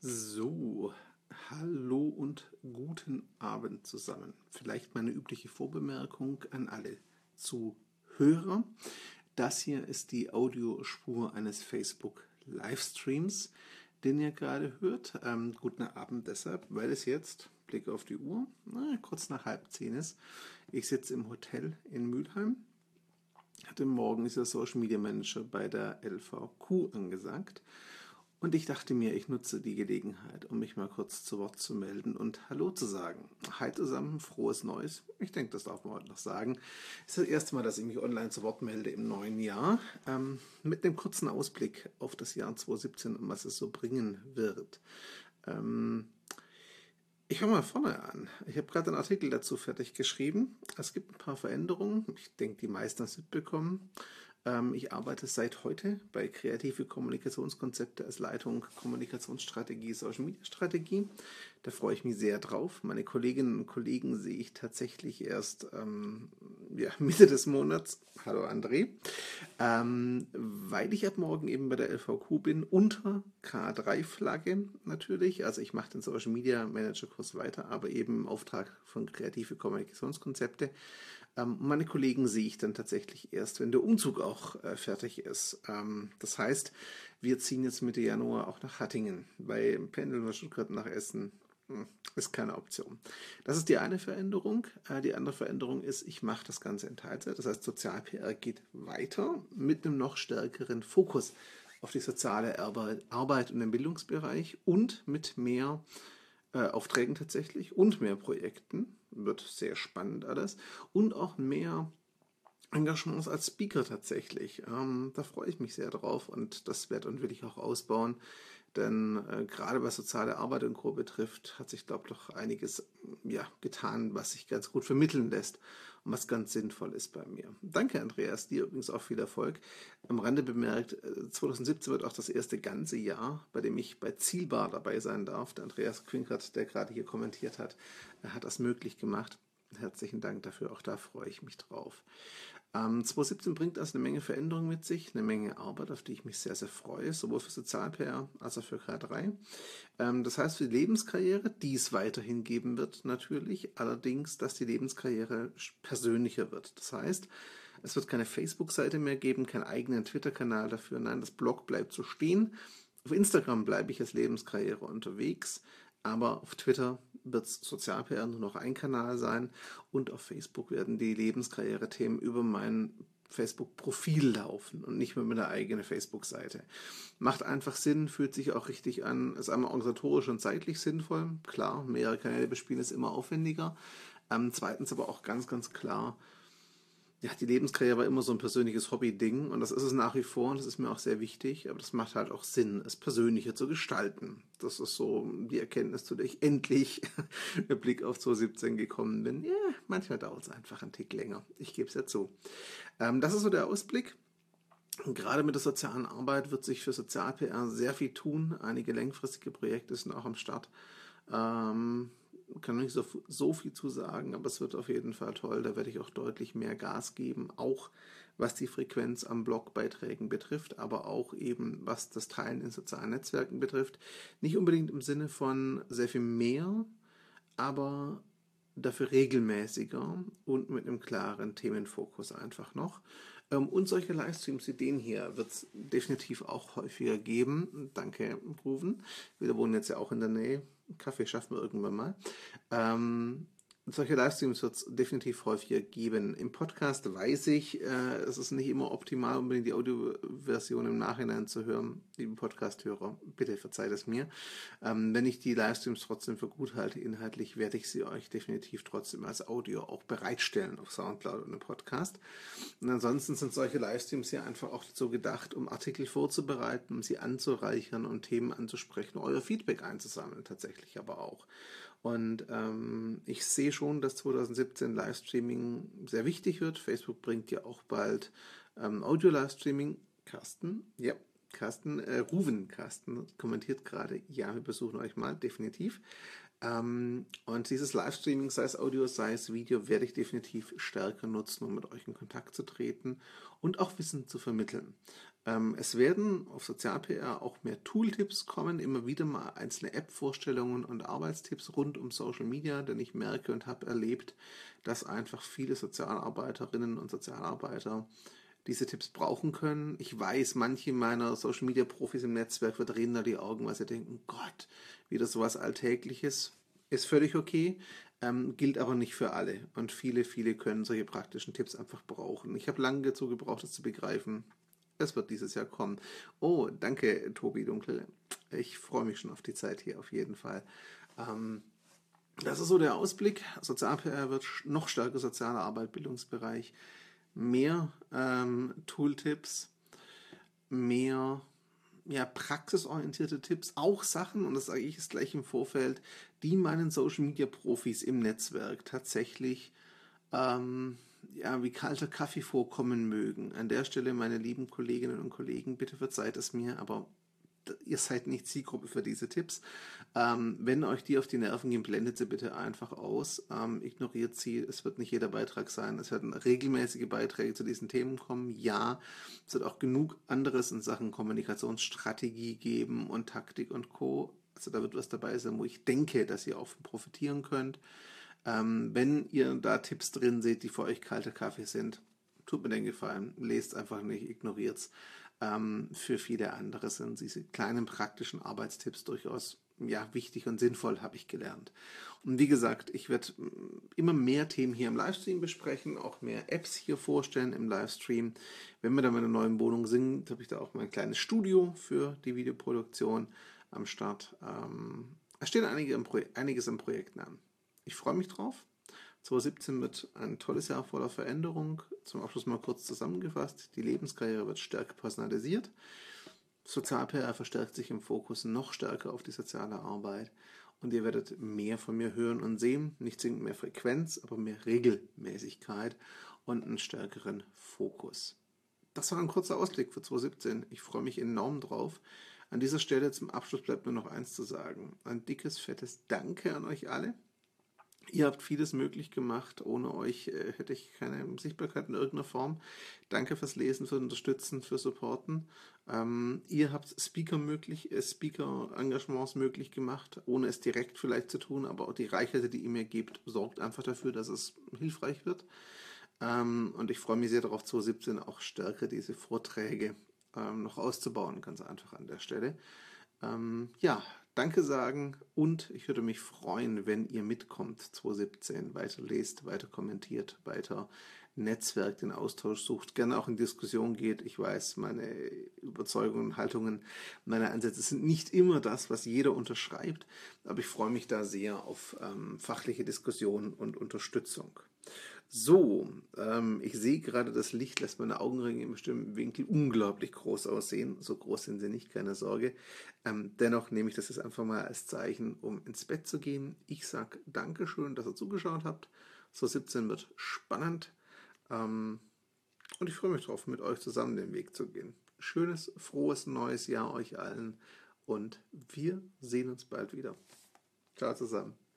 So, hallo und guten Abend zusammen. Vielleicht meine übliche Vorbemerkung an alle Zuhörer. Das hier ist die Audiospur eines Facebook Livestreams, den ihr gerade hört. Ähm, guten Abend deshalb, weil es jetzt, Blick auf die Uhr, na, kurz nach halb zehn ist. Ich sitze im Hotel in Mülheim. Hatte morgen ist der Social Media Manager bei der LVQ angesagt. Und ich dachte mir, ich nutze die Gelegenheit, um mich mal kurz zu Wort zu melden und Hallo zu sagen. Hi zusammen, frohes Neues. Ich denke, das darf man heute noch sagen. Es ist das erste Mal, dass ich mich online zu Wort melde im neuen Jahr. Ähm, mit einem kurzen Ausblick auf das Jahr 2017 und was es so bringen wird. Ähm, ich fange mal vorne an. Ich habe gerade einen Artikel dazu fertig geschrieben. Es gibt ein paar Veränderungen. Ich denke, die meisten haben es mitbekommen. Ähm, ich arbeite seit heute bei Kreative Kommunikationskonzepte als Leitung Kommunikationsstrategie, Social Media Strategie. Da freue ich mich sehr drauf. Meine Kolleginnen und Kollegen sehe ich tatsächlich erst ähm, ja, Mitte des Monats. Hallo André. Ähm, weil ich ab morgen eben bei der LVQ bin, unter K3-Flagge natürlich. Also ich mache den Social Media Manager Kurs weiter, aber eben im Auftrag von Kreative Kommunikationskonzepte. Ähm, meine Kollegen sehe ich dann tatsächlich erst, wenn der Umzug auch äh, fertig ist. Ähm, das heißt, wir ziehen jetzt Mitte Januar auch nach Hattingen. Bei Pendeln von Stuttgart nach Essen hm, ist keine Option. Das ist die eine Veränderung. Äh, die andere Veränderung ist, ich mache das Ganze in Teilzeit. Das heißt, Sozial-PR geht weiter mit einem noch stärkeren Fokus auf die soziale Arbeit und den Bildungsbereich und mit mehr äh, Aufträgen tatsächlich und mehr Projekten. Wird sehr spannend alles. Und auch mehr Engagements als Speaker tatsächlich. Ähm, da freue ich mich sehr drauf und das werde und will ich auch ausbauen. Denn äh, gerade was soziale Arbeit und Co. betrifft, hat sich, glaube ich, doch einiges ja, getan, was sich ganz gut vermitteln lässt und was ganz sinnvoll ist bei mir. Danke, Andreas, dir übrigens auch viel Erfolg. Am Rande bemerkt, 2017 äh, wird auch das erste ganze Jahr, bei dem ich bei Zielbar dabei sein darf. Der Andreas Quinkert, der gerade hier kommentiert hat, hat das möglich gemacht. Herzlichen Dank dafür, auch da freue ich mich drauf. Ähm, 2017 bringt das eine Menge Veränderungen mit sich, eine Menge Arbeit, auf die ich mich sehr, sehr freue, sowohl für Sozial-PR als auch für K3. Ähm, das heißt für die Lebenskarriere, die es weiterhin geben wird, natürlich, allerdings, dass die Lebenskarriere persönlicher wird. Das heißt, es wird keine Facebook-Seite mehr geben, keinen eigenen Twitter-Kanal dafür. Nein, das Blog bleibt so stehen. Auf Instagram bleibe ich als Lebenskarriere unterwegs, aber auf Twitter wird Sozial-PR nur noch ein Kanal sein und auf Facebook werden die Lebenskarriere-Themen über mein Facebook-Profil laufen und nicht mehr mit einer eigenen Facebook-Seite. Macht einfach Sinn, fühlt sich auch richtig an, ist einmal organisatorisch und zeitlich sinnvoll. Klar, mehrere Kanäle bespielen ist immer aufwendiger. Ähm, zweitens aber auch ganz, ganz klar, ja, die Lebenskarriere war immer so ein persönliches Hobby-Ding und das ist es nach wie vor und das ist mir auch sehr wichtig, aber das macht halt auch Sinn, es persönlicher zu gestalten. Das ist so die Erkenntnis, zu der ich endlich mit Blick auf 2017 gekommen bin. Ja, manchmal dauert es einfach einen Tick länger. Ich gebe es ja zu. Ähm, das ist so der Ausblick. Und gerade mit der sozialen Arbeit wird sich für Sozial-PR sehr viel tun. Einige längfristige Projekte sind auch am Start. Ähm, kann nicht so, so viel zu sagen, aber es wird auf jeden Fall toll. Da werde ich auch deutlich mehr Gas geben, auch was die Frequenz an Blogbeiträgen betrifft, aber auch eben was das Teilen in sozialen Netzwerken betrifft. Nicht unbedingt im Sinne von sehr viel mehr, aber dafür regelmäßiger und mit einem klaren Themenfokus einfach noch. Ähm, und solche Livestreams wie den hier wird es definitiv auch häufiger geben. Danke, Ruven. Wir wohnen jetzt ja auch in der Nähe. Kaffee schaffen wir irgendwann mal. Ähm, solche Livestreams wird es definitiv häufiger geben. Im Podcast weiß ich, äh, es ist nicht immer optimal, unbedingt die Audioversion im Nachhinein zu hören. Liebe Podcast-Hörer, bitte verzeiht es mir. Ähm, wenn ich die Livestreams trotzdem für gut halte, inhaltlich, werde ich sie euch definitiv trotzdem als Audio auch bereitstellen auf Soundcloud und im Podcast. Und ansonsten sind solche Livestreams ja einfach auch dazu gedacht, um Artikel vorzubereiten, um sie anzureichern und Themen anzusprechen, euer Feedback einzusammeln, tatsächlich aber auch. Und ähm, ich sehe schon, dass 2017 Livestreaming sehr wichtig wird. Facebook bringt ja auch bald ähm, Audio-Livestreaming. Carsten, ja, Carsten, äh, Ruven Carsten kommentiert gerade, ja, wir besuchen euch mal, definitiv. Ähm, und dieses Livestreaming, sei es Audio, sei es Video, werde ich definitiv stärker nutzen, um mit euch in Kontakt zu treten und auch Wissen zu vermitteln. Ähm, es werden auf Sozial-PR auch mehr Tooltips kommen, immer wieder mal einzelne App-Vorstellungen und Arbeitstipps rund um Social Media, denn ich merke und habe erlebt, dass einfach viele Sozialarbeiterinnen und Sozialarbeiter diese Tipps brauchen können. Ich weiß, manche meiner Social Media Profis im Netzwerk verdrehen da die Augen, weil sie denken, Gott, wieder sowas Alltägliches. Ist völlig okay, ähm, gilt aber nicht für alle. Und viele, viele können solche praktischen Tipps einfach brauchen. Ich habe lange dazu gebraucht, das zu begreifen. Es wird dieses Jahr kommen. Oh, danke, Tobi Dunkel. Ich freue mich schon auf die Zeit hier auf jeden Fall. Ähm, das ist so der Ausblick. Sozial-PR wird noch stärker soziale Arbeit, Bildungsbereich, mehr ähm, Tooltips, mehr ja, praxisorientierte Tipps, auch Sachen, und das sage ich jetzt gleich im Vorfeld, die meinen Social Media Profis im Netzwerk tatsächlich ähm, ja, wie kalter Kaffee vorkommen mögen. An der Stelle, meine lieben Kolleginnen und Kollegen, bitte verzeiht es mir, aber ihr seid nicht Zielgruppe für diese Tipps. Ähm, wenn euch die auf die Nerven gehen, blendet sie bitte einfach aus. Ähm, ignoriert sie. Es wird nicht jeder Beitrag sein. Es werden regelmäßige Beiträge zu diesen Themen kommen. Ja, es wird auch genug anderes in Sachen Kommunikationsstrategie geben und Taktik und Co. Also da wird was dabei sein, wo ich denke, dass ihr auch profitieren könnt. Ähm, wenn ihr da Tipps drin seht, die für euch kalter Kaffee sind, tut mir den Gefallen, lest einfach nicht, ignoriert's. Ähm, für viele andere sind diese kleinen praktischen Arbeitstipps durchaus ja, wichtig und sinnvoll, habe ich gelernt. Und wie gesagt, ich werde mm, immer mehr Themen hier im Livestream besprechen, auch mehr Apps hier vorstellen im Livestream. Wenn wir dann in einer neuen Wohnung sind, habe ich da auch mein kleines Studio für die Videoproduktion am Start. Ähm, es steht einige im einiges im Projekt an. Ich freue mich drauf. 2017 wird ein tolles Jahr voller Veränderung. Zum Abschluss mal kurz zusammengefasst. Die Lebenskarriere wird stärker personalisiert. Sozial-PR verstärkt sich im Fokus noch stärker auf die soziale Arbeit. Und ihr werdet mehr von mir hören und sehen. Nicht zwingend mehr Frequenz, aber mehr Regelmäßigkeit und einen stärkeren Fokus. Das war ein kurzer Ausblick für 2017. Ich freue mich enorm drauf. An dieser Stelle zum Abschluss bleibt nur noch eins zu sagen. Ein dickes, fettes Danke an euch alle Ihr habt vieles möglich gemacht. Ohne euch äh, hätte ich keine Sichtbarkeit in irgendeiner Form. Danke fürs Lesen, für Unterstützen, für Supporten. Ähm, ihr habt Speaker möglich, äh, Speaker-Engagements möglich gemacht, ohne es direkt vielleicht zu tun, aber auch die Reichweite, die ihr mir gebt, sorgt einfach dafür, dass es hilfreich wird. Ähm, und ich freue mich sehr darauf, 2017 auch stärker diese Vorträge ähm, noch auszubauen, ganz einfach an der Stelle. Ähm, ja, Danke sagen und ich würde mich freuen, wenn ihr mitkommt 2017, weiter lest, weiter kommentiert, weiter Netzwerk, den Austausch sucht, gerne auch in Diskussion geht. Ich weiß, meine Überzeugungen, Haltungen, meine Ansätze sind nicht immer das, was jeder unterschreibt, aber ich freue mich da sehr auf ähm, fachliche Diskussion und Unterstützung. So, ähm, ich sehe gerade, das Licht lässt meine Augenringe im bestimmten Winkel unglaublich groß aussehen. So groß sind sie nicht, keine Sorge. Ähm, dennoch nehme ich das jetzt einfach mal als Zeichen, um ins Bett zu gehen. Ich sage Dankeschön, dass ihr zugeschaut habt. So 17 wird spannend. Ähm, und ich freue mich darauf, mit euch zusammen den Weg zu gehen. Schönes, frohes neues Jahr euch allen und wir sehen uns bald wieder. Ciao zusammen.